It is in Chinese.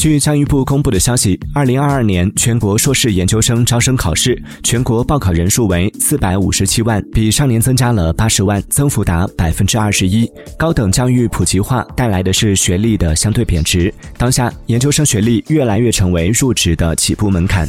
据教育部公布的消息二零二二年全国硕士研究生招生考试全国报考人数为四百五十七万比上年增加了八十万增幅达百分之二十一。高等教育普及化带来的是学历的相对贬值当下研究生学历越来越成为入职的起步门槛。